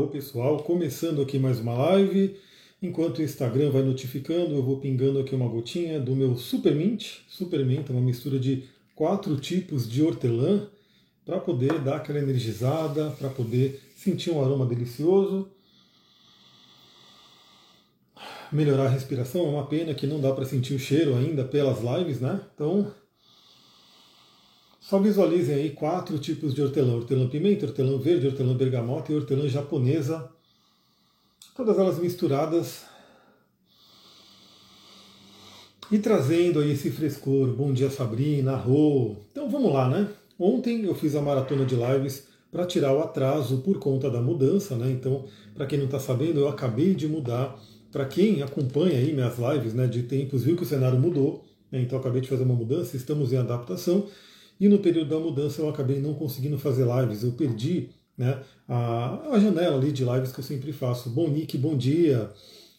Oi pessoal, começando aqui mais uma live. Enquanto o Instagram vai notificando, eu vou pingando aqui uma gotinha do meu Super Mint. Super Mint é uma mistura de quatro tipos de hortelã para poder dar aquela energizada, para poder sentir um aroma delicioso. Melhorar a respiração, é uma pena que não dá para sentir o cheiro ainda pelas lives, né? Então só visualizem aí quatro tipos de hortelã: hortelã pimenta, hortelã verde, hortelã bergamota e hortelã japonesa. Todas elas misturadas e trazendo aí esse frescor. Bom dia, Sabrina, Rô. Então vamos lá, né? Ontem eu fiz a maratona de lives para tirar o atraso por conta da mudança, né? Então, para quem não está sabendo, eu acabei de mudar. Para quem acompanha aí minhas lives né, de tempos, viu que o cenário mudou, né? então acabei de fazer uma mudança, estamos em adaptação. E no período da mudança eu acabei não conseguindo fazer lives, eu perdi né, a, a janela ali de lives que eu sempre faço. Bom Nick, bom dia!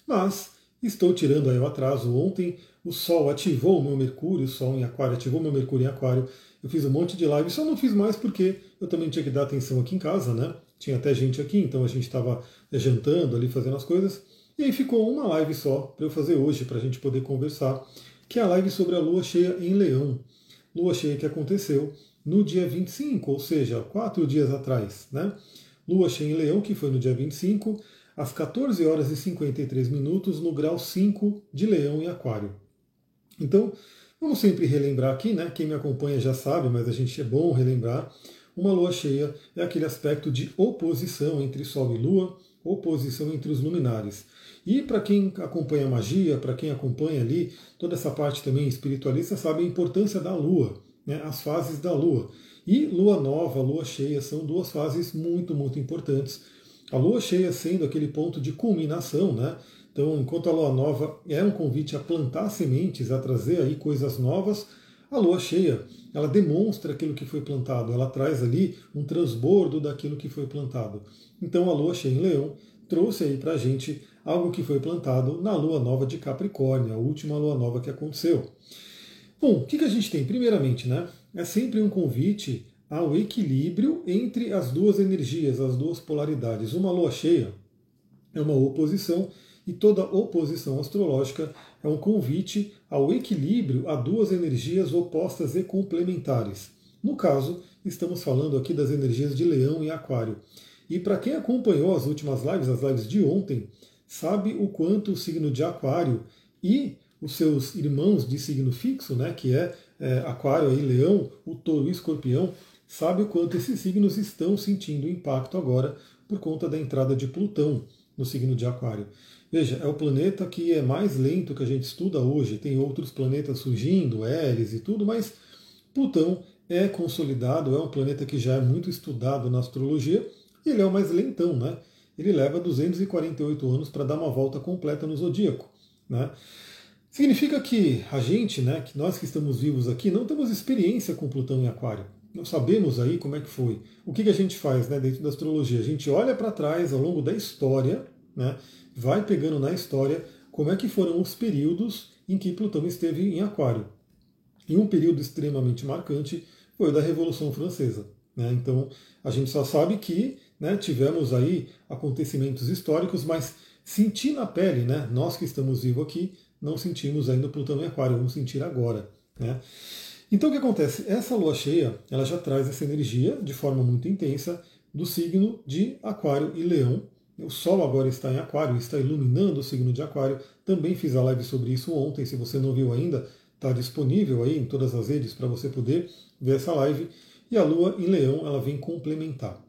Mas estou tirando aí o atraso. Ontem o Sol ativou o meu Mercúrio, o Sol em Aquário ativou o meu Mercúrio em Aquário. Eu fiz um monte de lives, só não fiz mais porque eu também tinha que dar atenção aqui em casa, né? Tinha até gente aqui, então a gente estava jantando ali, fazendo as coisas. E aí ficou uma live só para eu fazer hoje, para a gente poder conversar, que é a live sobre a lua cheia em Leão lua cheia que aconteceu no dia 25, ou seja, quatro dias atrás. Né? Lua cheia em Leão, que foi no dia 25, às 14 horas e 53 minutos, no grau 5 de Leão em Aquário. Então, vamos sempre relembrar aqui, né? Quem me acompanha já sabe, mas a gente é bom relembrar. Uma lua cheia é aquele aspecto de oposição entre Sol e Lua, oposição entre os luminares. E para quem acompanha a magia, para quem acompanha ali toda essa parte também espiritualista, sabe a importância da Lua, né, as fases da Lua. E Lua nova, Lua cheia são duas fases muito, muito importantes. A Lua cheia sendo aquele ponto de culminação, né? Então, enquanto a Lua nova é um convite a plantar sementes, a trazer aí coisas novas, a Lua cheia ela demonstra aquilo que foi plantado, ela traz ali um transbordo daquilo que foi plantado. Então, a Lua cheia em Leão trouxe aí para a gente algo que foi plantado na lua nova de Capricórnio, a última lua nova que aconteceu. Bom, o que, que a gente tem? Primeiramente, né, é sempre um convite ao equilíbrio entre as duas energias, as duas polaridades. Uma lua cheia é uma oposição e toda oposição astrológica é um convite ao equilíbrio a duas energias opostas e complementares. No caso, estamos falando aqui das energias de Leão e Aquário. E para quem acompanhou as últimas lives, as lives de ontem, sabe o quanto o signo de Aquário e os seus irmãos de signo fixo, né, que é, é Aquário e Leão, o Touro e Escorpião, sabe o quanto esses signos estão sentindo impacto agora por conta da entrada de Plutão no signo de Aquário. Veja, é o planeta que é mais lento que a gente estuda hoje. Tem outros planetas surgindo, Eris e tudo, mas Plutão é consolidado, é um planeta que já é muito estudado na astrologia e ele é o mais lentão, né? ele leva 248 anos para dar uma volta completa no zodíaco. Né? Significa que a gente, né, que nós que estamos vivos aqui, não temos experiência com Plutão em Aquário. Não sabemos aí como é que foi. O que, que a gente faz né, dentro da astrologia? A gente olha para trás ao longo da história, né, vai pegando na história como é que foram os períodos em que Plutão esteve em Aquário. E um período extremamente marcante foi o da Revolução Francesa. Né? Então a gente só sabe que né, tivemos aí acontecimentos históricos, mas sentir na pele, né, nós que estamos vivos aqui, não sentimos ainda Plutão em Aquário, vamos sentir agora. Né? Então o que acontece? Essa lua cheia ela já traz essa energia de forma muito intensa do signo de Aquário e Leão. O Sol agora está em Aquário, está iluminando o signo de Aquário. Também fiz a live sobre isso ontem. Se você não viu ainda, está disponível aí em todas as redes para você poder ver essa live. E a Lua em Leão ela vem complementar.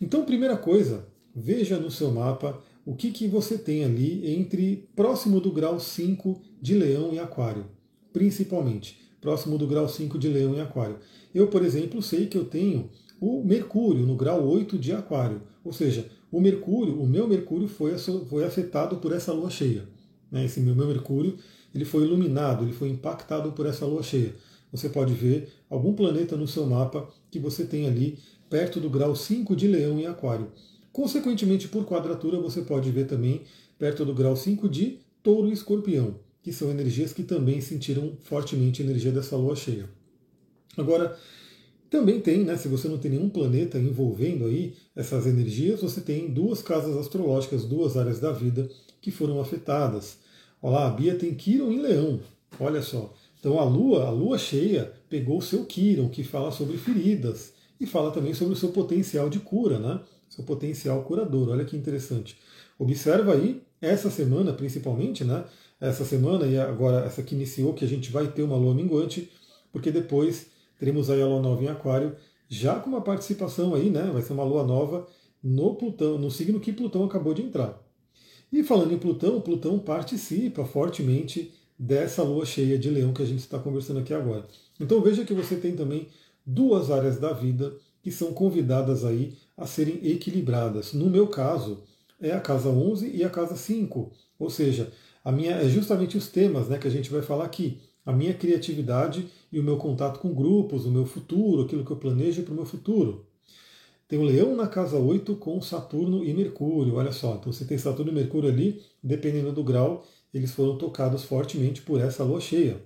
Então, primeira coisa, veja no seu mapa o que, que você tem ali entre próximo do grau 5 de Leão e Aquário, principalmente próximo do grau 5 de Leão e Aquário. Eu, por exemplo, sei que eu tenho o Mercúrio no grau 8 de Aquário, ou seja, o Mercúrio, o meu Mercúrio foi, foi afetado por essa lua cheia. Né? Esse meu, meu Mercúrio ele foi iluminado, ele foi impactado por essa lua cheia. Você pode ver algum planeta no seu mapa que você tem ali perto do grau 5 de Leão em Aquário. Consequentemente, por quadratura, você pode ver também perto do grau 5 de Touro e Escorpião, que são energias que também sentiram fortemente a energia dessa lua cheia. Agora, também tem, né, se você não tem nenhum planeta envolvendo aí essas energias, você tem duas casas astrológicas, duas áreas da vida que foram afetadas. Olha lá, a Bia tem Quiron em Leão, olha só. Então a Lua, a Lua cheia, pegou o seu Quiron, que fala sobre feridas, e fala também sobre o seu potencial de cura, né? Seu potencial curador, olha que interessante. Observa aí, essa semana principalmente, né? Essa semana e agora essa que iniciou, que a gente vai ter uma lua minguante, porque depois teremos aí a lua nova em Aquário, já com uma participação aí, né? Vai ser uma lua nova no Plutão, no signo que Plutão acabou de entrar. E falando em Plutão, Plutão participa fortemente dessa lua cheia de leão que a gente está conversando aqui agora. Então veja que você tem também duas áreas da vida que são convidadas aí a serem equilibradas. No meu caso, é a casa 11 e a casa 5. Ou seja, a minha é justamente os temas, né, que a gente vai falar aqui. A minha criatividade e o meu contato com grupos, o meu futuro, aquilo que eu planejo para o meu futuro. Tem o Leão na casa 8 com Saturno e Mercúrio, olha só. Então você tem Saturno e Mercúrio ali, dependendo do grau, eles foram tocados fortemente por essa lua cheia.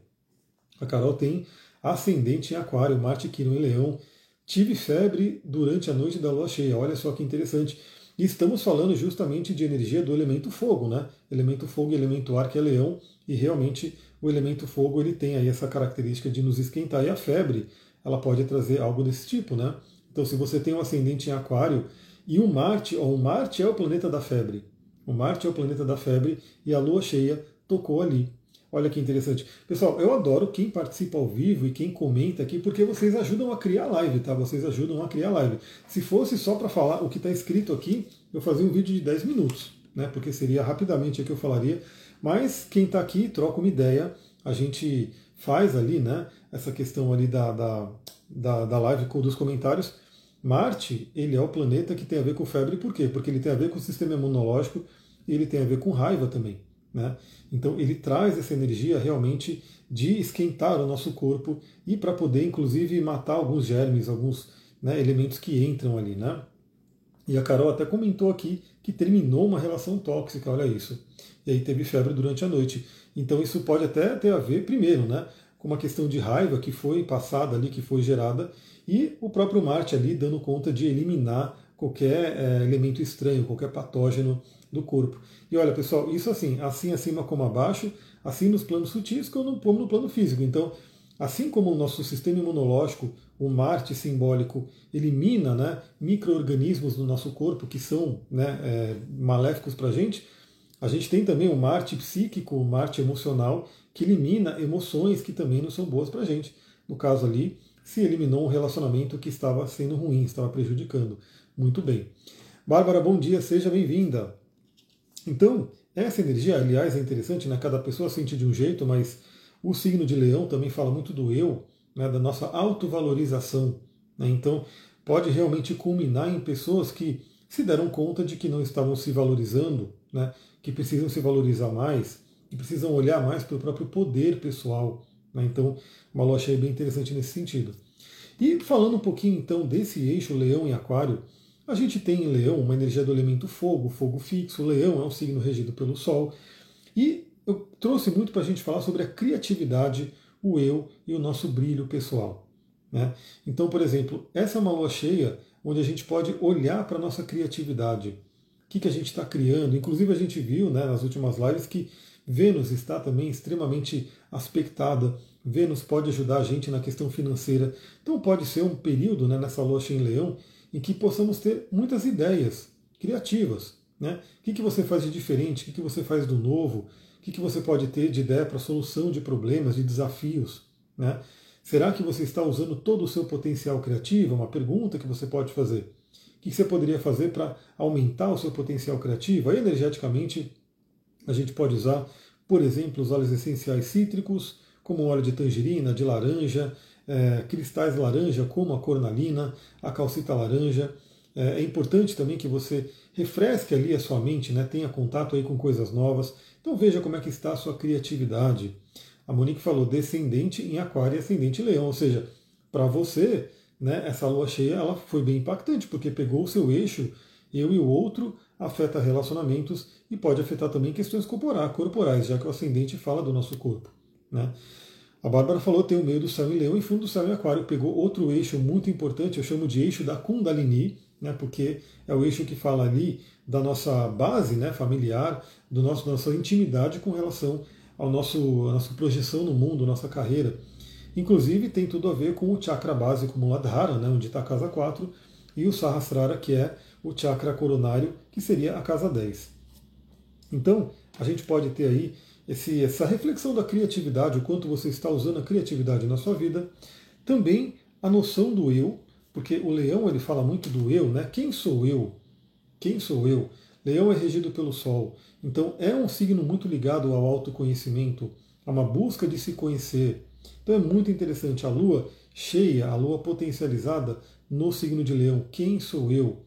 A Carol tem ascendente em Aquário, Marte, Quirón e Leão. Tive febre durante a noite da lua cheia, olha só que interessante. E estamos falando justamente de energia do elemento fogo, né? Elemento fogo e elemento ar, que é leão, e realmente o elemento fogo ele tem aí essa característica de nos esquentar. E a febre, ela pode trazer algo desse tipo, né? Então, se você tem um ascendente em Aquário e o Marte, ó, o Marte é o planeta da febre. O Marte é o planeta da febre e a Lua cheia tocou ali. Olha que interessante. Pessoal, eu adoro quem participa ao vivo e quem comenta aqui, porque vocês ajudam a criar live, tá? Vocês ajudam a criar live. Se fosse só para falar o que está escrito aqui, eu fazia um vídeo de 10 minutos, né? Porque seria rapidamente o que eu falaria. Mas quem está aqui troca uma ideia, a gente faz ali, né? Essa questão ali da, da, da, da live dos comentários Marte, ele é o planeta que tem a ver com febre, por quê? Porque ele tem a ver com o sistema imunológico e ele tem a ver com raiva também. Né? Então ele traz essa energia realmente de esquentar o nosso corpo e para poder, inclusive, matar alguns germes, alguns né, elementos que entram ali. Né? E a Carol até comentou aqui que terminou uma relação tóxica, olha isso. E aí teve febre durante a noite. Então isso pode até ter a ver, primeiro, né, com uma questão de raiva que foi passada ali, que foi gerada, e o próprio Marte ali dando conta de eliminar qualquer é, elemento estranho, qualquer patógeno do corpo. E olha, pessoal, isso assim, assim acima como abaixo, assim nos planos sutis como no plano físico. Então, assim como o nosso sistema imunológico, o Marte simbólico, elimina né, micro-organismos no nosso corpo que são né, é, maléficos para a gente, a gente tem também o Marte psíquico, o Marte emocional, que elimina emoções que também não são boas para a gente. No caso ali, se eliminou um relacionamento que estava sendo ruim, estava prejudicando. Muito bem. Bárbara, bom dia, seja bem-vinda. Então, essa energia, aliás, é interessante, né? cada pessoa sente de um jeito, mas o signo de leão também fala muito do eu, né? da nossa autovalorização. Né? Então, pode realmente culminar em pessoas que se deram conta de que não estavam se valorizando, né? que precisam se valorizar mais, que precisam olhar mais para o próprio poder pessoal, né? Então, uma lua cheia bem interessante nesse sentido. E falando um pouquinho então desse eixo Leão e Aquário, a gente tem em Leão uma energia do elemento fogo, fogo fixo. Leão é um signo regido pelo Sol. E eu trouxe muito para a gente falar sobre a criatividade, o eu e o nosso brilho pessoal. Né? Então, por exemplo, essa é uma lua cheia onde a gente pode olhar para a nossa criatividade. O que, que a gente está criando? Inclusive, a gente viu né, nas últimas lives que Vênus está também extremamente aspectada. Vênus pode ajudar a gente na questão financeira. Então pode ser um período né, nessa lua em leão em que possamos ter muitas ideias criativas. Né? O que, que você faz de diferente? O que, que você faz do novo? Que, que você pode ter de ideia para solução de problemas, de desafios? Né? Será que você está usando todo o seu potencial criativo? É uma pergunta que você pode fazer. O que você poderia fazer para aumentar o seu potencial criativo? Aí, energeticamente, a gente pode usar, por exemplo, os óleos essenciais cítricos, como o óleo de tangerina, de laranja, é, cristais laranja, como a cornalina, a calcita laranja. É, é, importante também que você refresque ali a sua mente, né, tenha contato aí com coisas novas. Então veja como é que está a sua criatividade. A Monique falou descendente em aquário e ascendente em leão, ou seja, para você, né, essa lua cheia ela foi bem impactante, porque pegou o seu eixo, eu e o outro, afeta relacionamentos e pode afetar também questões corporais, já que o ascendente fala do nosso corpo. Né? A Bárbara falou tem o meio do céu em leão e fundo do céu em aquário. Pegou outro eixo muito importante, eu chamo de eixo da Kundalini, né, porque é o eixo que fala ali da nossa base né, familiar, do nosso, nossa intimidade com relação ao nosso, à nossa projeção no mundo, nossa carreira. Inclusive tem tudo a ver com o chakra básico Muladhara, né, onde está a casa 4, e o Sahasrara, que é o chakra coronário, que seria a casa 10. Então, a gente pode ter aí esse, essa reflexão da criatividade, o quanto você está usando a criatividade na sua vida. Também a noção do eu, porque o leão ele fala muito do eu, né? Quem sou eu? Quem sou eu? Leão é regido pelo Sol. Então é um signo muito ligado ao autoconhecimento, a uma busca de se conhecer. Então é muito interessante a Lua cheia, a Lua potencializada no signo de Leão. Quem sou eu?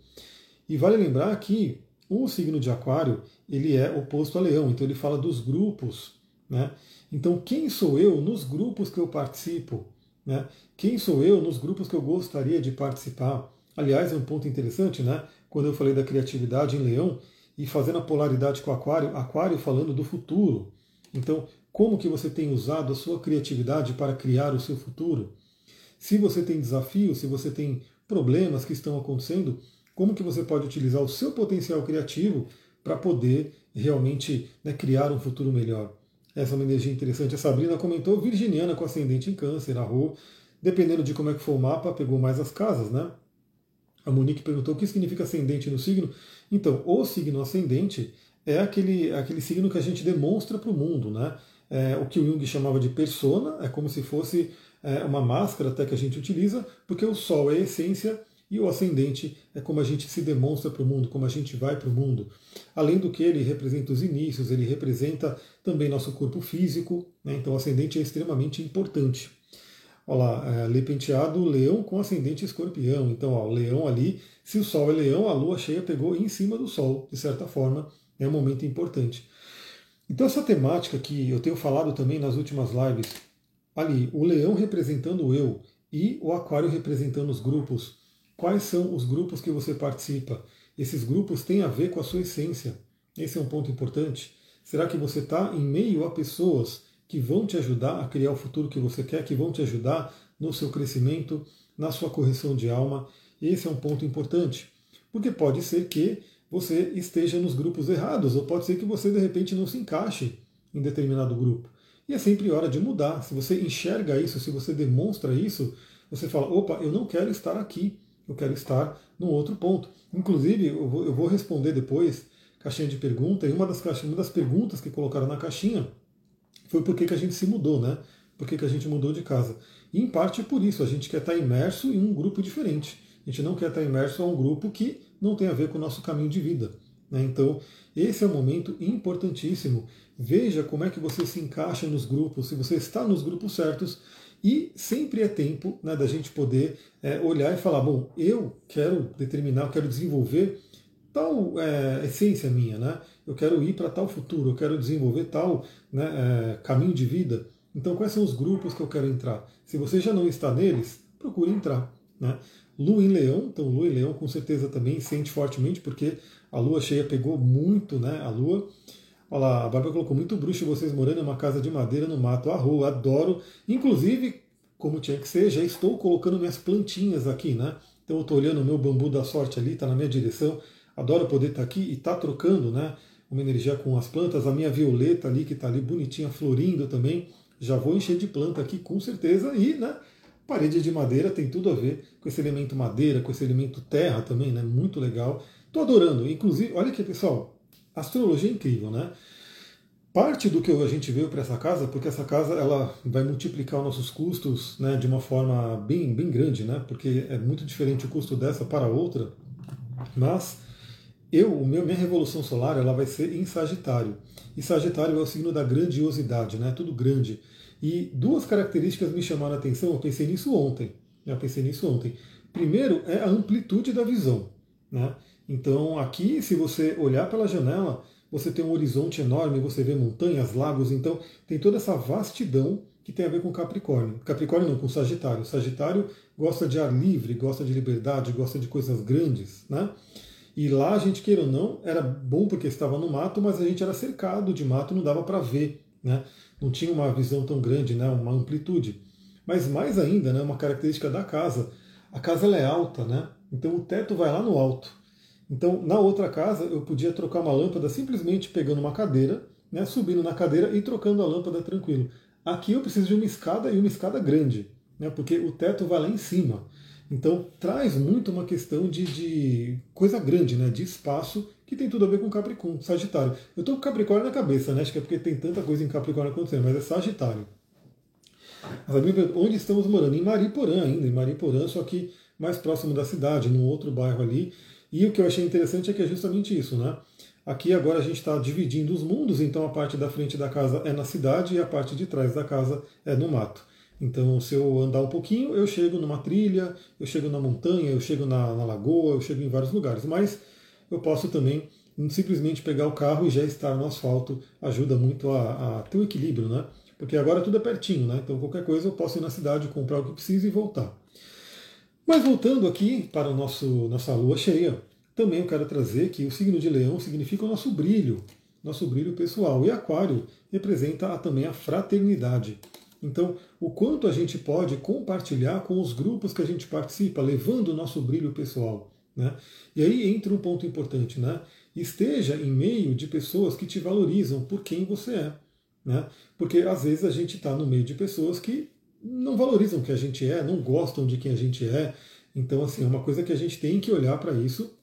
E vale lembrar que o signo de Aquário ele é oposto a Leão, então ele fala dos grupos, né? Então quem sou eu nos grupos que eu participo? Né? Quem sou eu nos grupos que eu gostaria de participar? Aliás, é um ponto interessante, né? Quando eu falei da criatividade em Leão e fazendo a polaridade com Aquário, Aquário falando do futuro. Então, como que você tem usado a sua criatividade para criar o seu futuro? Se você tem desafios, se você tem problemas que estão acontecendo, como que você pode utilizar o seu potencial criativo para poder realmente né, criar um futuro melhor? Essa é uma energia interessante. A Sabrina comentou, virginiana com ascendente em câncer, a Rô, dependendo de como é que for o mapa, pegou mais as casas, né? A Monique perguntou o que significa ascendente no signo. Então, o signo ascendente é aquele, aquele signo que a gente demonstra para o mundo, né? É, o que o Jung chamava de persona, é como se fosse é, uma máscara até que a gente utiliza, porque o Sol é a essência e o ascendente é como a gente se demonstra para o mundo, como a gente vai para o mundo. Além do que ele representa os inícios, ele representa também nosso corpo físico, né? então o ascendente é extremamente importante. Olha lá, é, lei penteado, leão com ascendente escorpião. Então, ó, o leão ali, se o sol é leão, a lua cheia pegou em cima do sol, de certa forma, é um momento importante. Então, essa temática que eu tenho falado também nas últimas lives, ali, o leão representando o eu e o aquário representando os grupos, Quais são os grupos que você participa? Esses grupos têm a ver com a sua essência. Esse é um ponto importante. Será que você está em meio a pessoas que vão te ajudar a criar o futuro que você quer, que vão te ajudar no seu crescimento, na sua correção de alma? Esse é um ponto importante. Porque pode ser que você esteja nos grupos errados, ou pode ser que você de repente não se encaixe em determinado grupo. E é sempre hora de mudar. Se você enxerga isso, se você demonstra isso, você fala: opa, eu não quero estar aqui eu quero estar num outro ponto. Inclusive, eu vou, eu vou responder depois caixinha de pergunta, e uma das, caixinhas, uma das perguntas que colocaram na caixinha foi por que, que a gente se mudou, né? Por que, que a gente mudou de casa? E em parte por isso, a gente quer estar imerso em um grupo diferente. A gente não quer estar imerso a um grupo que não tem a ver com o nosso caminho de vida. Né? Então, esse é um momento importantíssimo. Veja como é que você se encaixa nos grupos, se você está nos grupos certos, e sempre é tempo né, da gente poder é, olhar e falar: bom, eu quero determinar, eu quero desenvolver tal é, essência minha, né? eu quero ir para tal futuro, eu quero desenvolver tal né, é, caminho de vida. Então, quais são os grupos que eu quero entrar? Se você já não está neles, procure entrar. Né? Lua em Leão, então Lua em Leão com certeza também sente fortemente, porque a Lua cheia pegou muito né, a Lua. Olha lá, a Bárbara colocou muito bruxo vocês morando em uma casa de madeira no mato. Arro, adoro. Inclusive, como tinha que ser, já estou colocando minhas plantinhas aqui, né? Então eu estou olhando o meu bambu da sorte ali, está na minha direção. Adoro poder estar tá aqui e estar tá trocando, né? Uma energia com as plantas. A minha violeta ali, que está ali bonitinha, florindo também. Já vou encher de planta aqui com certeza. E, né? Parede de madeira tem tudo a ver com esse elemento madeira, com esse elemento terra também, né? Muito legal. Estou adorando. Inclusive, olha aqui, pessoal. Astrologia é incrível, né? Parte do que a gente veio para essa casa, porque essa casa ela vai multiplicar nossos custos né, de uma forma bem, bem grande, né? Porque é muito diferente o custo dessa para outra. Mas eu, meu, minha revolução solar, ela vai ser em Sagitário. E Sagitário é o signo da grandiosidade, né? Tudo grande. E duas características me chamaram a atenção. Eu pensei nisso ontem. Eu pensei nisso ontem. Primeiro é a amplitude da visão, né? Então, aqui, se você olhar pela janela, você tem um horizonte enorme, você vê montanhas, lagos, então tem toda essa vastidão que tem a ver com Capricórnio. Capricórnio não, com Sagitário. Sagitário gosta de ar livre, gosta de liberdade, gosta de coisas grandes, né? E lá a gente, queira ou não, era bom porque estava no mato, mas a gente era cercado de mato, não dava para ver né? não tinha uma visão tão grande, né? uma amplitude. Mas mais ainda, né? uma característica da casa, a casa é alta, né? então o teto vai lá no alto. Então, na outra casa, eu podia trocar uma lâmpada simplesmente pegando uma cadeira, né, subindo na cadeira e trocando a lâmpada tranquilo. Aqui eu preciso de uma escada e uma escada grande, né, porque o teto vai lá em cima. Então, traz muito uma questão de, de coisa grande, né, de espaço, que tem tudo a ver com Capricórnio, Sagitário. Eu estou com Capricórnio na cabeça, né, acho que é porque tem tanta coisa em Capricórnio acontecendo, mas é Sagitário. Onde estamos morando? Em Mariporã ainda, em Mariporã, só que mais próximo da cidade, num outro bairro ali. E o que eu achei interessante é que é justamente isso, né? Aqui agora a gente está dividindo os mundos, então a parte da frente da casa é na cidade e a parte de trás da casa é no mato. Então, se eu andar um pouquinho, eu chego numa trilha, eu chego na montanha, eu chego na, na lagoa, eu chego em vários lugares. Mas eu posso também simplesmente pegar o carro e já estar no asfalto, ajuda muito a, a ter o um equilíbrio, né? Porque agora tudo é pertinho, né? Então qualquer coisa eu posso ir na cidade, comprar o que preciso e voltar. Mas voltando aqui para nosso, nossa lua cheia, também eu quero trazer que o signo de leão significa o nosso brilho, nosso brilho pessoal. E aquário representa também a fraternidade. Então, o quanto a gente pode compartilhar com os grupos que a gente participa, levando o nosso brilho pessoal. Né? E aí entra um ponto importante, né? Esteja em meio de pessoas que te valorizam por quem você é. Né? Porque às vezes a gente está no meio de pessoas que não valorizam o que a gente é, não gostam de quem a gente é. Então, assim, é uma coisa que a gente tem que olhar para isso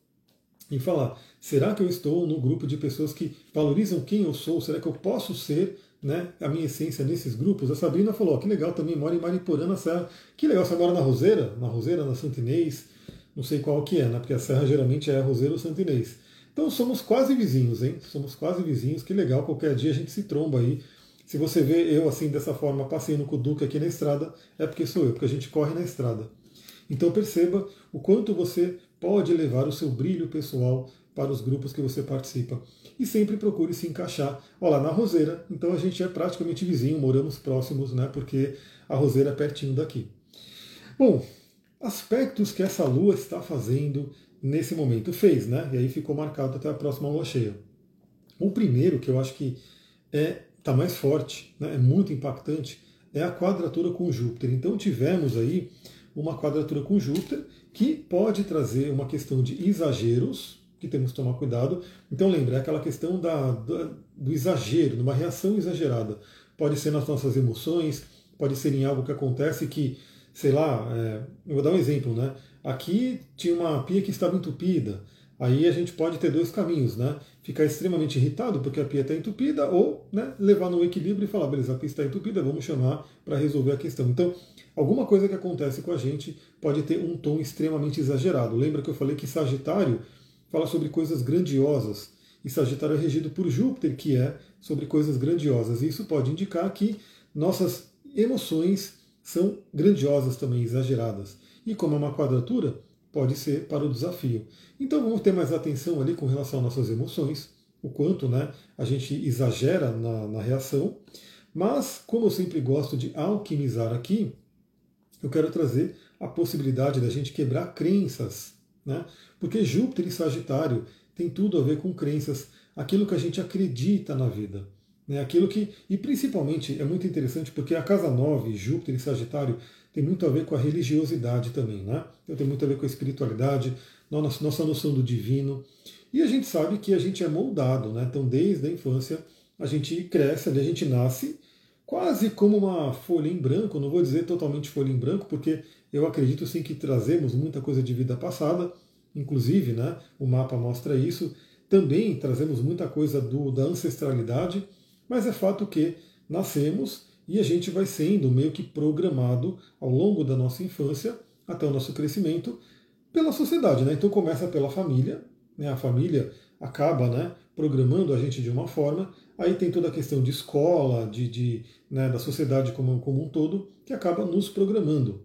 e falar: será que eu estou no grupo de pessoas que valorizam quem eu sou? Será que eu posso ser né, a minha essência nesses grupos? A Sabrina falou: que legal também, mora em Mariporã, na Serra. Que legal, você mora na Roseira? Na Roseira, na Santa Inês? Não sei qual que é, né? Porque a Serra geralmente é a Roseira ou Santa Inês. Então somos quase vizinhos, hein? Somos quase vizinhos, que legal, qualquer dia a gente se tromba aí se você vê eu assim dessa forma passeando com o Duque aqui na estrada, é porque sou eu, porque a gente corre na estrada. Então perceba o quanto você pode levar o seu brilho pessoal para os grupos que você participa. E sempre procure se encaixar. Olha lá, na Roseira, então a gente é praticamente vizinho, moramos próximos, né? Porque a Roseira é pertinho daqui. Bom, aspectos que essa lua está fazendo nesse momento. Fez, né? E aí ficou marcado até a próxima lua cheia. O primeiro, que eu acho que é está mais forte, né, é muito impactante, é a quadratura com Júpiter. Então tivemos aí uma quadratura com Júpiter que pode trazer uma questão de exageros, que temos que tomar cuidado. Então lembra, é aquela questão da, da, do exagero, de uma reação exagerada. Pode ser nas nossas emoções, pode ser em algo que acontece que, sei lá, é, eu vou dar um exemplo, né? Aqui tinha uma pia que estava entupida. Aí a gente pode ter dois caminhos, né? Ficar extremamente irritado porque a pia está entupida ou né, levar no equilíbrio e falar, beleza, a pia está entupida, vamos chamar para resolver a questão. Então, alguma coisa que acontece com a gente pode ter um tom extremamente exagerado. Lembra que eu falei que Sagitário fala sobre coisas grandiosas e Sagitário é regido por Júpiter, que é sobre coisas grandiosas. E isso pode indicar que nossas emoções são grandiosas também, exageradas. E como é uma quadratura, pode ser para o desafio. Então vamos ter mais atenção ali com relação às nossas emoções, o quanto né, a gente exagera na, na reação. Mas, como eu sempre gosto de alquimizar aqui, eu quero trazer a possibilidade da gente quebrar crenças. Né? Porque Júpiter e Sagitário tem tudo a ver com crenças, aquilo que a gente acredita na vida. Né? Aquilo que, e principalmente é muito interessante porque a casa 9, Júpiter e Sagitário, tem muito a ver com a religiosidade também, né? Então tem muito a ver com a espiritualidade, nossa, nossa noção do divino. E a gente sabe que a gente é moldado, né? Então desde a infância a gente cresce, a gente nasce quase como uma folha em branco, não vou dizer totalmente folha em branco, porque eu acredito sim que trazemos muita coisa de vida passada, inclusive, né? O mapa mostra isso. Também trazemos muita coisa do, da ancestralidade, mas é fato que nascemos e a gente vai sendo meio que programado ao longo da nossa infância até o nosso crescimento pela sociedade. Né? Então começa pela família, né? a família acaba né, programando a gente de uma forma, aí tem toda a questão de escola, de, de né, da sociedade como, como um todo, que acaba nos programando.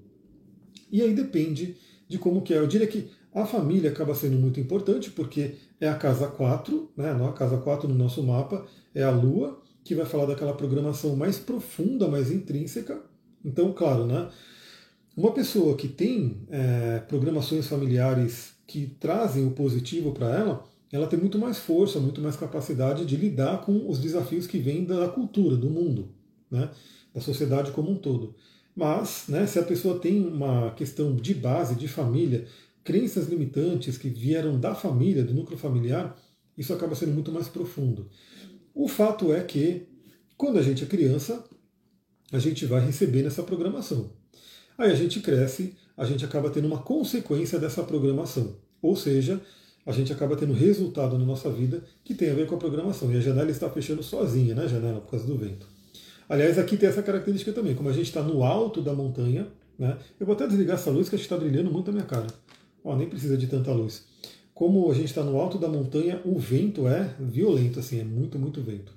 E aí depende de como que é. Eu diria que a família acaba sendo muito importante, porque é a casa 4, né, a casa 4 no nosso mapa é a Lua, que vai falar daquela programação mais profunda, mais intrínseca. Então, claro, né? Uma pessoa que tem é, programações familiares que trazem o positivo para ela, ela tem muito mais força, muito mais capacidade de lidar com os desafios que vêm da cultura, do mundo, né? da sociedade como um todo. Mas, né, se a pessoa tem uma questão de base, de família, crenças limitantes que vieram da família, do núcleo familiar, isso acaba sendo muito mais profundo. O fato é que, quando a gente é criança, a gente vai recebendo essa programação. Aí a gente cresce, a gente acaba tendo uma consequência dessa programação. Ou seja, a gente acaba tendo resultado na nossa vida que tem a ver com a programação. E a janela está fechando sozinha, né, janela, por causa do vento. Aliás, aqui tem essa característica também, como a gente está no alto da montanha, né? Eu vou até desligar essa luz que está brilhando muito na minha cara. Ó, nem precisa de tanta luz. Como a gente está no alto da montanha, o vento é violento, assim, é muito, muito vento.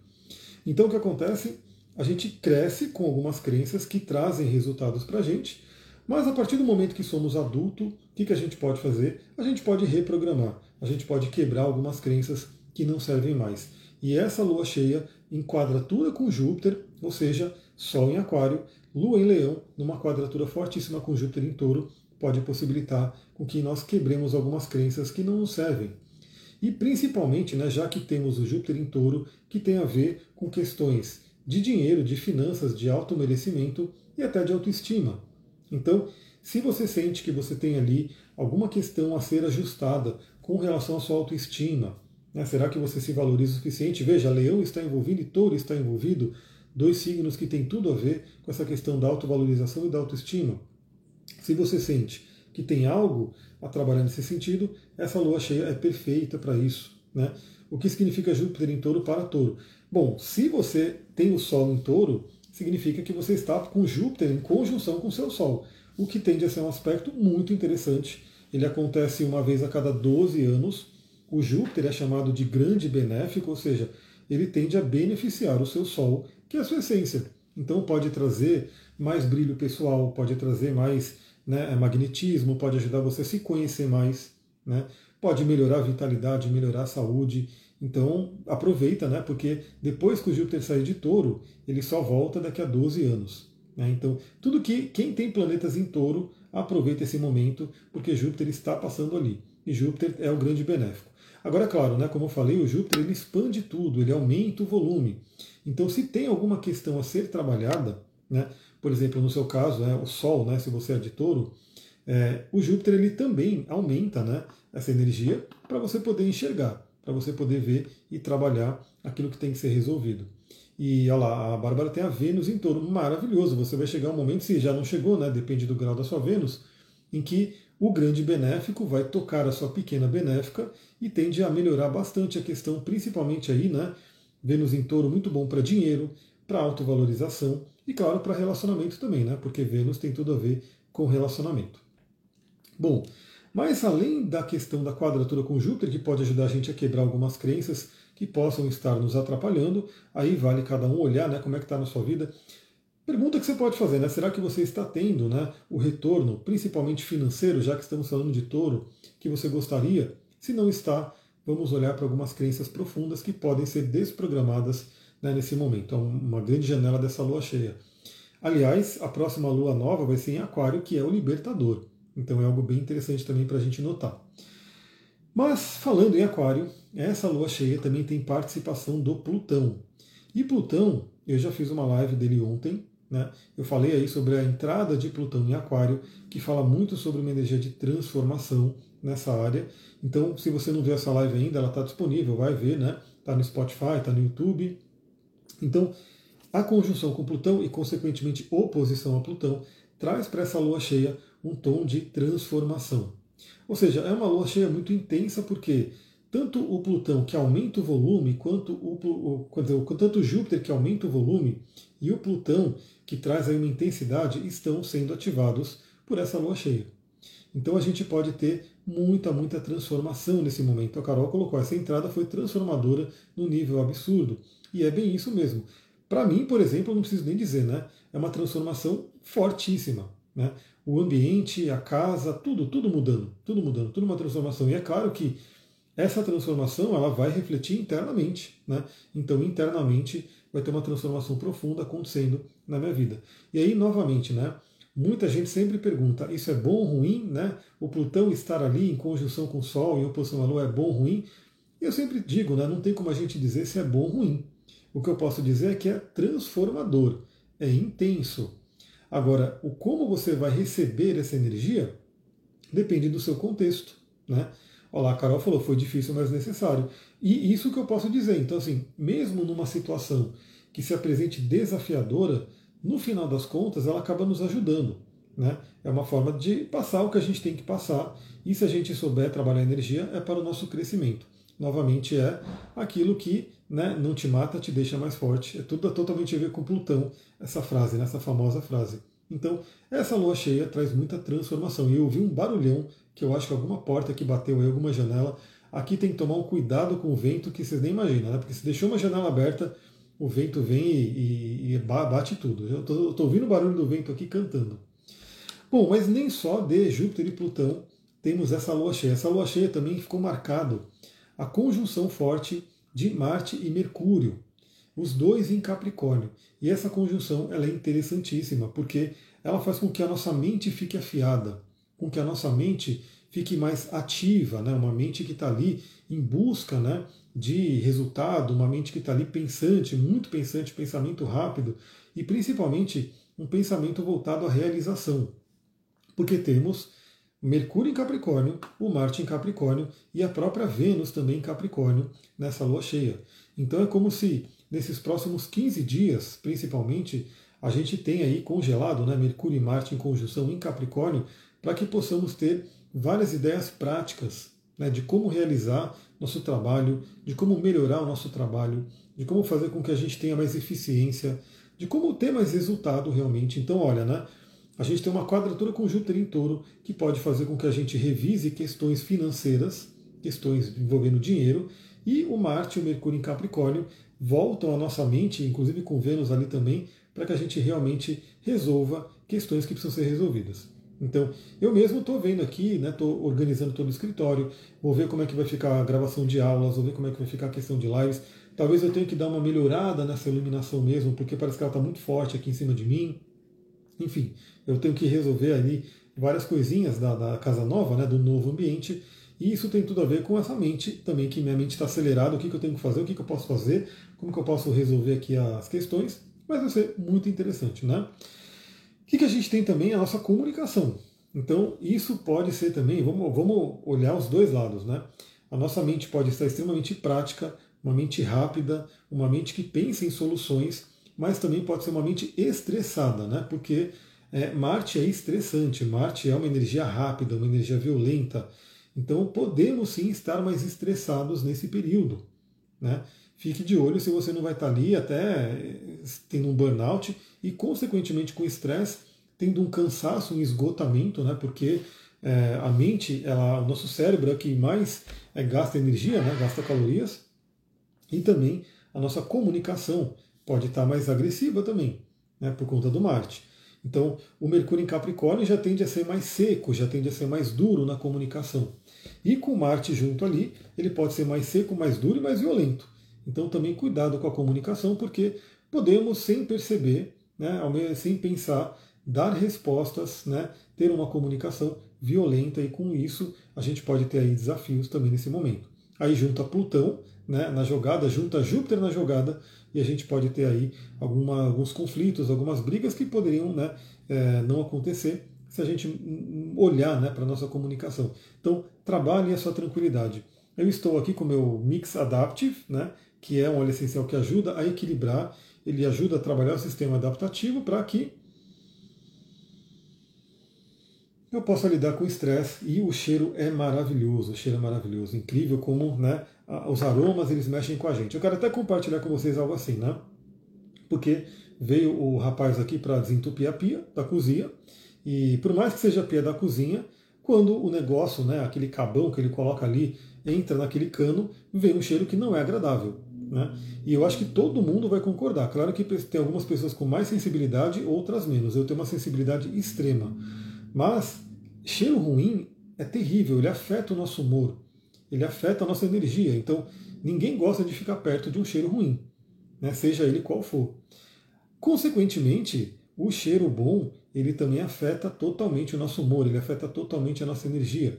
Então o que acontece? A gente cresce com algumas crenças que trazem resultados para a gente, mas a partir do momento que somos adulto, o que, que a gente pode fazer? A gente pode reprogramar, a gente pode quebrar algumas crenças que não servem mais. E essa lua cheia em quadratura com Júpiter, ou seja, Sol em Aquário, Lua em Leão, numa quadratura fortíssima com Júpiter em Touro, pode possibilitar com que nós quebremos algumas crenças que não nos servem. E principalmente, né, já que temos o Júpiter em Touro, que tem a ver com questões de dinheiro, de finanças, de auto-merecimento e até de autoestima. Então, se você sente que você tem ali alguma questão a ser ajustada com relação à sua autoestima, né? Será que você se valoriza o suficiente? Veja, Leão está envolvido e Touro está envolvido, dois signos que têm tudo a ver com essa questão da autovalorização e da autoestima. Se você sente que tem algo a trabalhar nesse sentido, essa lua cheia é perfeita para isso. Né? O que significa Júpiter em touro para touro? Bom, se você tem o Sol em touro, significa que você está com Júpiter em conjunção com seu Sol, o que tende a ser um aspecto muito interessante. Ele acontece uma vez a cada 12 anos, o Júpiter é chamado de grande benéfico, ou seja, ele tende a beneficiar o seu Sol, que é a sua essência. Então pode trazer mais brilho pessoal, pode trazer mais né, magnetismo, pode ajudar você a se conhecer mais, né, pode melhorar a vitalidade, melhorar a saúde. Então aproveita, né, porque depois que o Júpiter sair de touro, ele só volta daqui a 12 anos. Né, então tudo que quem tem planetas em touro, aproveita esse momento, porque Júpiter está passando ali. E Júpiter é o grande benéfico. Agora, claro, né, como eu falei, o Júpiter ele expande tudo, ele aumenta o volume. Então, se tem alguma questão a ser trabalhada, né, por exemplo, no seu caso, é o Sol, né, se você é de touro, é, o Júpiter ele também aumenta né, essa energia para você poder enxergar, para você poder ver e trabalhar aquilo que tem que ser resolvido. E olha lá, a Bárbara tem a Vênus em touro, maravilhoso. Você vai chegar um momento, se já não chegou, né, depende do grau da sua Vênus, em que o grande benéfico vai tocar a sua pequena benéfica e tende a melhorar bastante a questão, principalmente aí, né? Vênus em touro muito bom para dinheiro, para autovalorização e, claro, para relacionamento também, né? Porque Vênus tem tudo a ver com relacionamento. Bom, mas além da questão da quadratura com Júpiter, que pode ajudar a gente a quebrar algumas crenças que possam estar nos atrapalhando, aí vale cada um olhar né, como é que está na sua vida. Pergunta que você pode fazer, né? Será que você está tendo né, o retorno, principalmente financeiro, já que estamos falando de touro, que você gostaria? Se não está, vamos olhar para algumas crenças profundas que podem ser desprogramadas né, nesse momento. É uma grande janela dessa lua cheia. Aliás, a próxima lua nova vai ser em Aquário, que é o libertador. Então é algo bem interessante também para a gente notar. Mas, falando em Aquário, essa lua cheia também tem participação do Plutão. E Plutão, eu já fiz uma live dele ontem, né? Eu falei aí sobre a entrada de Plutão em Aquário, que fala muito sobre uma energia de transformação nessa área. Então, se você não viu essa live ainda, ela está disponível, vai ver, né? Está no Spotify, está no YouTube. Então, a conjunção com Plutão e, consequentemente, oposição a Plutão traz para essa lua cheia um tom de transformação. Ou seja, é uma lua cheia muito intensa porque tanto o Plutão que aumenta o volume, quanto o, o, tanto Júpiter que aumenta o volume e o Plutão que traz aí uma intensidade estão sendo ativados por essa lua cheia. Então a gente pode ter muita, muita transformação nesse momento. A Carol colocou, essa entrada foi transformadora no nível absurdo. E é bem isso mesmo. Para mim, por exemplo, não preciso nem dizer, né? É uma transformação fortíssima. Né? O ambiente, a casa, tudo, tudo mudando, tudo mudando, tudo uma transformação. E é claro que essa transformação ela vai refletir internamente. Né? Então, internamente, vai ter uma transformação profunda acontecendo na minha vida. E aí, novamente, né? Muita gente sempre pergunta: isso é bom ou ruim? Né? O Plutão estar ali em conjunção com o Sol, em oposição à Lua, é bom ou ruim? eu sempre digo, né, não tem como a gente dizer se é bom ou ruim. O que eu posso dizer é que é transformador, é intenso. Agora, o como você vai receber essa energia depende do seu contexto. Né? Olha lá, a Carol falou, foi difícil, mas necessário. E isso que eu posso dizer. Então, assim, mesmo numa situação que se apresente desafiadora, no final das contas, ela acaba nos ajudando. Né? É uma forma de passar o que a gente tem que passar, e se a gente souber trabalhar energia, é para o nosso crescimento. Novamente, é aquilo que né, não te mata, te deixa mais forte. É tudo totalmente a ver com Plutão, essa frase, né, essa famosa frase. Então, essa lua cheia traz muita transformação. E eu ouvi um barulhão, que eu acho que alguma porta que bateu aí, alguma janela. Aqui tem que tomar um cuidado com o vento que vocês nem imaginam, né? Porque se deixou uma janela aberta, o vento vem e, e, e bate tudo. Eu estou ouvindo o barulho do vento aqui cantando. Bom, mas nem só de Júpiter e Plutão temos essa lua cheia. Essa lua cheia também ficou marcado a conjunção forte de Marte e Mercúrio, os dois em Capricórnio. E essa conjunção ela é interessantíssima, porque ela faz com que a nossa mente fique afiada, com que a nossa mente fique mais ativa, né? uma mente que está ali em busca né, de resultado, uma mente que está ali pensante, muito pensante, pensamento rápido, e principalmente um pensamento voltado à realização. Porque temos Mercúrio em Capricórnio, o Marte em Capricórnio e a própria Vênus também em Capricórnio nessa lua cheia. Então é como se nesses próximos 15 dias, principalmente, a gente tenha aí congelado né, Mercúrio e Marte em conjunção em Capricórnio, para que possamos ter várias ideias práticas né, de como realizar nosso trabalho, de como melhorar o nosso trabalho, de como fazer com que a gente tenha mais eficiência, de como ter mais resultado realmente. Então, olha, né? A gente tem uma quadratura com Júpiter em touro que pode fazer com que a gente revise questões financeiras, questões envolvendo dinheiro, e o Marte e o Mercúrio em Capricórnio voltam à nossa mente, inclusive com Vênus ali também, para que a gente realmente resolva questões que precisam ser resolvidas. Então, eu mesmo estou vendo aqui, estou né, organizando todo o escritório, vou ver como é que vai ficar a gravação de aulas, vou ver como é que vai ficar a questão de lives. Talvez eu tenha que dar uma melhorada nessa iluminação mesmo, porque parece que ela está muito forte aqui em cima de mim. Enfim, eu tenho que resolver ali várias coisinhas da, da casa nova, né, do novo ambiente, e isso tem tudo a ver com essa mente também, que minha mente está acelerada, o que, que eu tenho que fazer, o que, que eu posso fazer, como que eu posso resolver aqui as questões, mas vai ser muito interessante, né? O que, que a gente tem também? A nossa comunicação. Então, isso pode ser também, vamos, vamos olhar os dois lados, né? A nossa mente pode estar extremamente prática, uma mente rápida, uma mente que pensa em soluções, mas também pode ser uma mente estressada, né? Porque é, Marte é estressante, Marte é uma energia rápida, uma energia violenta. Então podemos sim estar mais estressados nesse período. Né? Fique de olho se você não vai estar ali até tendo um burnout e, consequentemente, com estresse, tendo um cansaço, um esgotamento, né? porque é, a mente, ela, o nosso cérebro é que mais é, gasta energia, né? gasta calorias, e também a nossa comunicação pode estar mais agressiva também, né? por conta do Marte. Então, o Mercúrio em Capricórnio já tende a ser mais seco, já tende a ser mais duro na comunicação. E com Marte junto ali, ele pode ser mais seco, mais duro e mais violento. Então, também cuidado com a comunicação, porque podemos, sem perceber, né, sem pensar, dar respostas, né, ter uma comunicação violenta, e com isso a gente pode ter aí desafios também nesse momento. Aí junta Plutão né, na jogada, junta Júpiter na jogada, e a gente pode ter aí alguma, alguns conflitos, algumas brigas que poderiam né, é, não acontecer se a gente olhar né, para a nossa comunicação. Então, trabalhe a sua tranquilidade. Eu estou aqui com o meu Mix Adaptive, né, que é um óleo essencial que ajuda a equilibrar, ele ajuda a trabalhar o sistema adaptativo para que eu possa lidar com o estresse e o cheiro é maravilhoso, o cheiro é maravilhoso, incrível como né, os aromas eles mexem com a gente. Eu quero até compartilhar com vocês algo assim, né? Porque veio o rapaz aqui para desentupir a pia da cozinha e por mais que seja a pia da cozinha, quando o negócio, né, aquele cabão que ele coloca ali, entra naquele cano, vem um cheiro que não é agradável. Né? E eu acho que todo mundo vai concordar. Claro que tem algumas pessoas com mais sensibilidade, outras menos. Eu tenho uma sensibilidade extrema. Mas cheiro ruim é terrível, ele afeta o nosso humor ele afeta a nossa energia. Então, ninguém gosta de ficar perto de um cheiro ruim, né? seja ele qual for. Consequentemente, o cheiro bom, ele também afeta totalmente o nosso humor, ele afeta totalmente a nossa energia.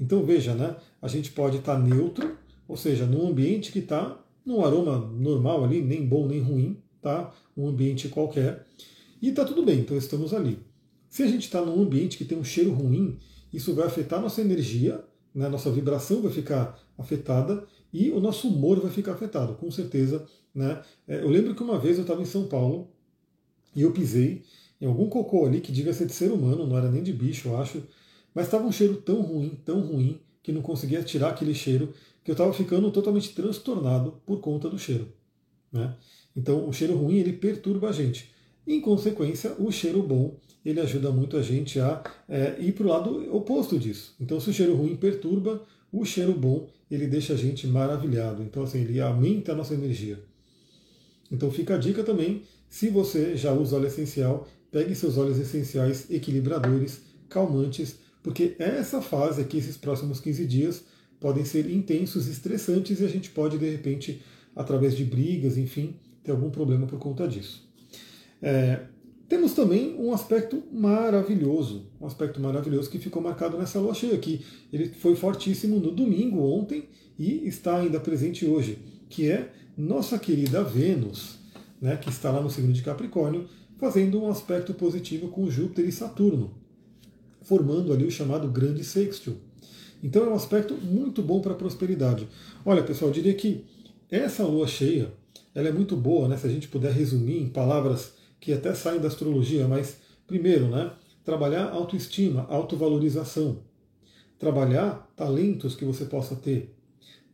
Então veja, né? A gente pode estar neutro, ou seja, num ambiente que está num aroma normal ali, nem bom nem ruim, tá? Um ambiente qualquer. E está tudo bem, então estamos ali. Se a gente está num ambiente que tem um cheiro ruim, isso vai afetar nossa energia, né? nossa vibração vai ficar afetada e o nosso humor vai ficar afetado, com certeza. Né? É, eu lembro que uma vez eu estava em São Paulo e eu pisei em algum cocô ali que devia ser de ser humano, não era nem de bicho, eu acho, mas estava um cheiro tão ruim, tão ruim, que não conseguia tirar aquele cheiro, que eu estava ficando totalmente transtornado por conta do cheiro. Né? Então, o cheiro ruim ele perturba a gente. Em consequência, o cheiro bom ele ajuda muito a gente a é, ir para o lado oposto disso. Então, se o cheiro ruim perturba, o cheiro bom ele deixa a gente maravilhado. Então, assim, ele aumenta a nossa energia. Então, fica a dica também, se você já usa óleo essencial, pegue seus óleos essenciais equilibradores, calmantes, porque é essa fase aqui, esses próximos 15 dias, podem ser intensos, estressantes e a gente pode, de repente, através de brigas, enfim, ter algum problema por conta disso. É, temos também um aspecto maravilhoso, um aspecto maravilhoso que ficou marcado nessa lua cheia aqui. Ele foi fortíssimo no domingo, ontem, e está ainda presente hoje, que é nossa querida Vênus, né, que está lá no signo de Capricórnio, fazendo um aspecto positivo com Júpiter e Saturno, formando ali o chamado grande sextil. Então é um aspecto muito bom para a prosperidade. Olha, pessoal, eu diria que essa lua cheia, ela é muito boa, né, se a gente puder resumir em palavras que até saem da astrologia, mas primeiro, né, trabalhar autoestima, autovalorização, trabalhar talentos que você possa ter,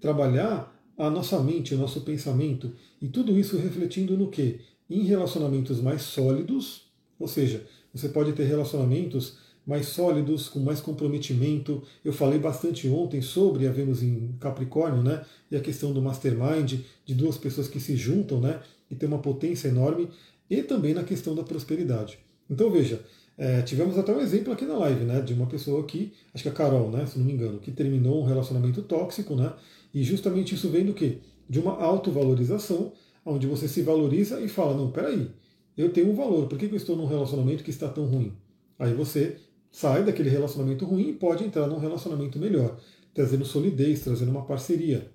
trabalhar a nossa mente, o nosso pensamento, e tudo isso refletindo no que? Em relacionamentos mais sólidos, ou seja, você pode ter relacionamentos mais sólidos, com mais comprometimento. Eu falei bastante ontem sobre a Vênus em Capricórnio, né? E a questão do mastermind, de duas pessoas que se juntam, né? E tem uma potência enorme e também na questão da prosperidade. Então veja, é, tivemos até um exemplo aqui na live, né, de uma pessoa que, acho que é a Carol, né, se não me engano, que terminou um relacionamento tóxico, né, e justamente isso vem do quê? De uma autovalorização, onde você se valoriza e fala, não, peraí, eu tenho um valor, por que eu estou num relacionamento que está tão ruim? Aí você sai daquele relacionamento ruim e pode entrar num relacionamento melhor, trazendo solidez, trazendo uma parceria.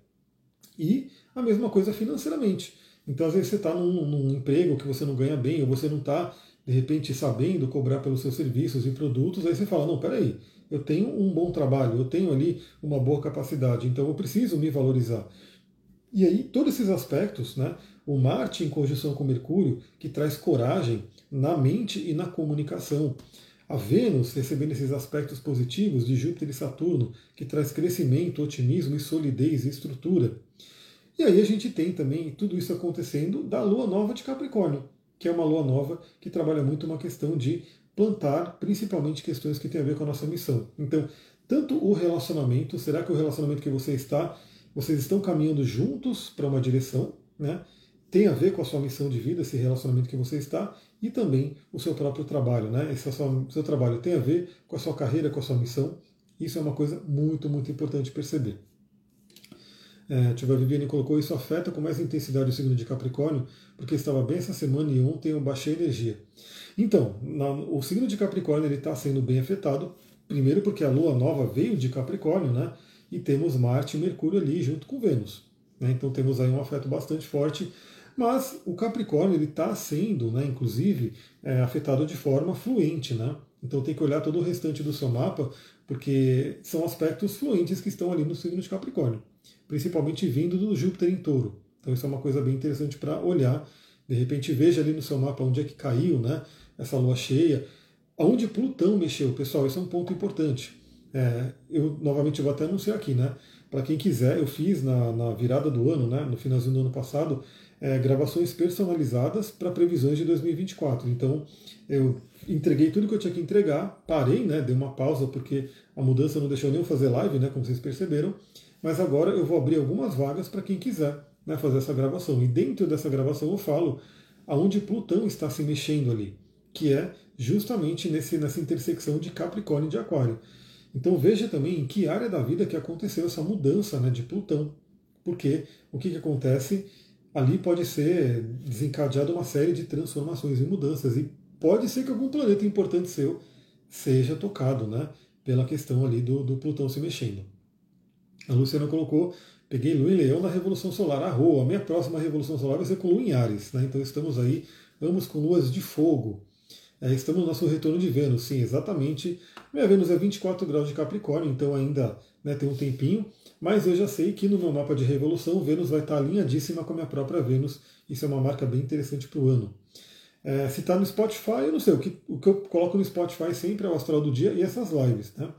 E a mesma coisa financeiramente. Então, às vezes, você está num, num, emprego que você não ganha bem, ou você não está, de repente, sabendo cobrar pelos seus serviços e produtos, aí você fala: não, peraí, eu tenho um bom trabalho, eu tenho ali uma boa capacidade, então eu preciso me valorizar. E aí, todos esses aspectos, né, o Marte em conjunção com Mercúrio, que traz coragem na mente e na comunicação. A Vênus recebendo esses aspectos positivos de Júpiter e Saturno, que traz crescimento, otimismo e solidez e estrutura. E aí a gente tem também tudo isso acontecendo da lua nova de Capricórnio, que é uma lua nova que trabalha muito uma questão de plantar, principalmente questões que têm a ver com a nossa missão. Então, tanto o relacionamento, será que o relacionamento que você está, vocês estão caminhando juntos para uma direção, né? Tem a ver com a sua missão de vida, esse relacionamento que você está, e também o seu próprio trabalho, né? Esse seu, seu trabalho tem a ver com a sua carreira, com a sua missão. Isso é uma coisa muito, muito importante perceber. É, a Viviane colocou isso afeta com mais intensidade o signo de Capricórnio, porque estava bem essa semana e ontem eu baixei energia. Então, na, o signo de Capricórnio ele está sendo bem afetado, primeiro porque a Lua nova veio de Capricórnio, né? E temos Marte e Mercúrio ali junto com Vênus. Né, então temos aí um afeto bastante forte, mas o Capricórnio ele está sendo, né, inclusive, é, afetado de forma fluente, né? Então tem que olhar todo o restante do seu mapa, porque são aspectos fluentes que estão ali no signo de Capricórnio principalmente vindo do Júpiter em touro. Então isso é uma coisa bem interessante para olhar. De repente veja ali no seu mapa onde é que caiu né, essa lua cheia, onde Plutão mexeu. Pessoal, isso é um ponto importante. É, eu novamente vou até anunciar aqui, né? Para quem quiser, eu fiz na, na, virada do ano, né, no finalzinho do ano passado, é, gravações personalizadas para previsões de 2024. Então, eu entreguei tudo que eu tinha que entregar, parei, né, dei uma pausa porque a mudança não deixou nem eu fazer live, né, como vocês perceberam, mas agora eu vou abrir algumas vagas para quem quiser né, fazer essa gravação. E dentro dessa gravação eu falo aonde Plutão está se mexendo ali, que é justamente nesse, nessa intersecção de Capricórnio e de Aquário. Então veja também em que área da vida que aconteceu essa mudança né, de Plutão. Porque o que, que acontece? Ali pode ser desencadeada uma série de transformações e mudanças. E pode ser que algum planeta importante seu seja tocado né, pela questão ali do, do Plutão se mexendo. A Luciana colocou Peguei Lua em Leão na Revolução Solar. Arro, a minha próxima Revolução Solar vai ser com Lua em Ares. Né? Então estamos aí, vamos com luas de fogo. É, estamos no nosso retorno de Vênus, sim, exatamente. Minha Vênus é 24 graus de Capricórnio, então ainda né, tem um tempinho. Mas eu já sei que no meu mapa de revolução, Vênus vai estar alinhadíssima com a minha própria Vênus. Isso é uma marca bem interessante para o ano. É, se está no Spotify, eu não sei. O que, o que eu coloco no Spotify sempre é o astral do dia e essas lives. Né?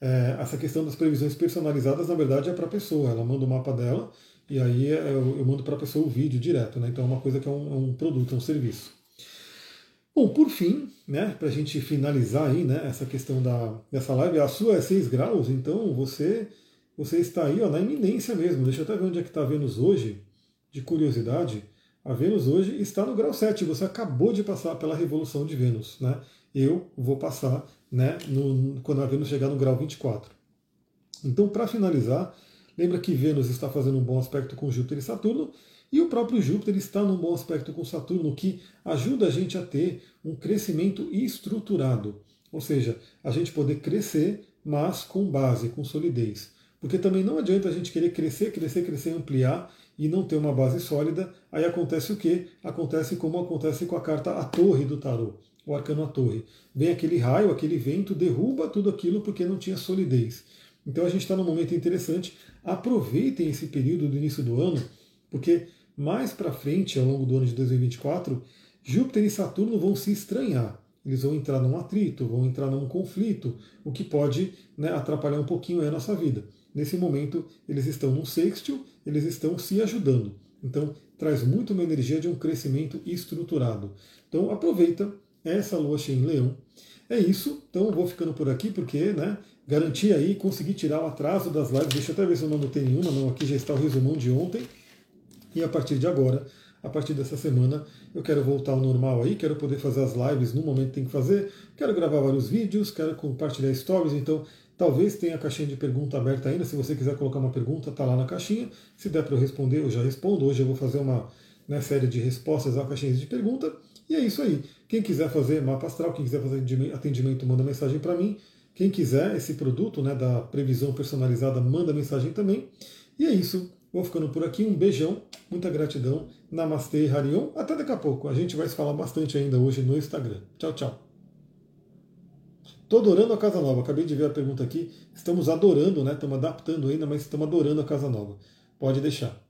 É, essa questão das previsões personalizadas, na verdade, é para a pessoa. Ela manda o mapa dela e aí é, eu, eu mando para a pessoa o vídeo direto. Né? Então é uma coisa que é um, é um produto, é um serviço. Bom, por fim, né, para a gente finalizar aí, né, essa questão da, dessa live, a sua é 6 graus, então você você está aí ó, na iminência mesmo. Deixa eu até ver onde é que está a Vênus hoje, de curiosidade. A Vênus hoje está no grau 7, você acabou de passar pela revolução de Vênus. Né? Eu vou passar né, no, quando a Vênus chegar no grau 24. Então, para finalizar, lembra que Vênus está fazendo um bom aspecto com Júpiter e Saturno, e o próprio Júpiter está num bom aspecto com Saturno, que ajuda a gente a ter um crescimento estruturado. Ou seja, a gente poder crescer, mas com base, com solidez. Porque também não adianta a gente querer crescer, crescer, crescer, ampliar e não ter uma base sólida, aí acontece o quê? Acontece como acontece com a carta A Torre do Tarô, o arcano A Torre. Vem aquele raio, aquele vento, derruba tudo aquilo porque não tinha solidez. Então a gente está num momento interessante. Aproveitem esse período do início do ano, porque mais para frente, ao longo do ano de 2024, Júpiter e Saturno vão se estranhar. Eles vão entrar num atrito, vão entrar num conflito, o que pode né, atrapalhar um pouquinho a nossa vida. Nesse momento, eles estão num sextil, eles estão se ajudando. Então, traz muito uma energia de um crescimento estruturado. Então, aproveita essa lua cheia em leão. É isso. Então, vou ficando por aqui, porque, né, aí, consegui tirar o atraso das lives. Deixa eu até ver se eu não anotei nenhuma. Não, aqui já está o resumão de ontem. E a partir de agora, a partir dessa semana, eu quero voltar ao normal aí, quero poder fazer as lives no momento que tem que fazer, quero gravar vários vídeos, quero compartilhar stories, então Talvez tenha a caixinha de pergunta aberta ainda. Se você quiser colocar uma pergunta, está lá na caixinha. Se der para eu responder, eu já respondo. Hoje eu vou fazer uma né, série de respostas a caixinhas de pergunta. E é isso aí. Quem quiser fazer mapa astral, quem quiser fazer atendimento, manda mensagem para mim. Quem quiser esse produto né, da previsão personalizada, manda mensagem também. E é isso. Vou ficando por aqui. Um beijão, muita gratidão. Namastê, Harion. Até daqui a pouco. A gente vai se falar bastante ainda hoje no Instagram. Tchau, tchau. Estou adorando a Casa Nova. Acabei de ver a pergunta aqui. Estamos adorando, né? Estamos adaptando ainda, mas estamos adorando a Casa Nova. Pode deixar.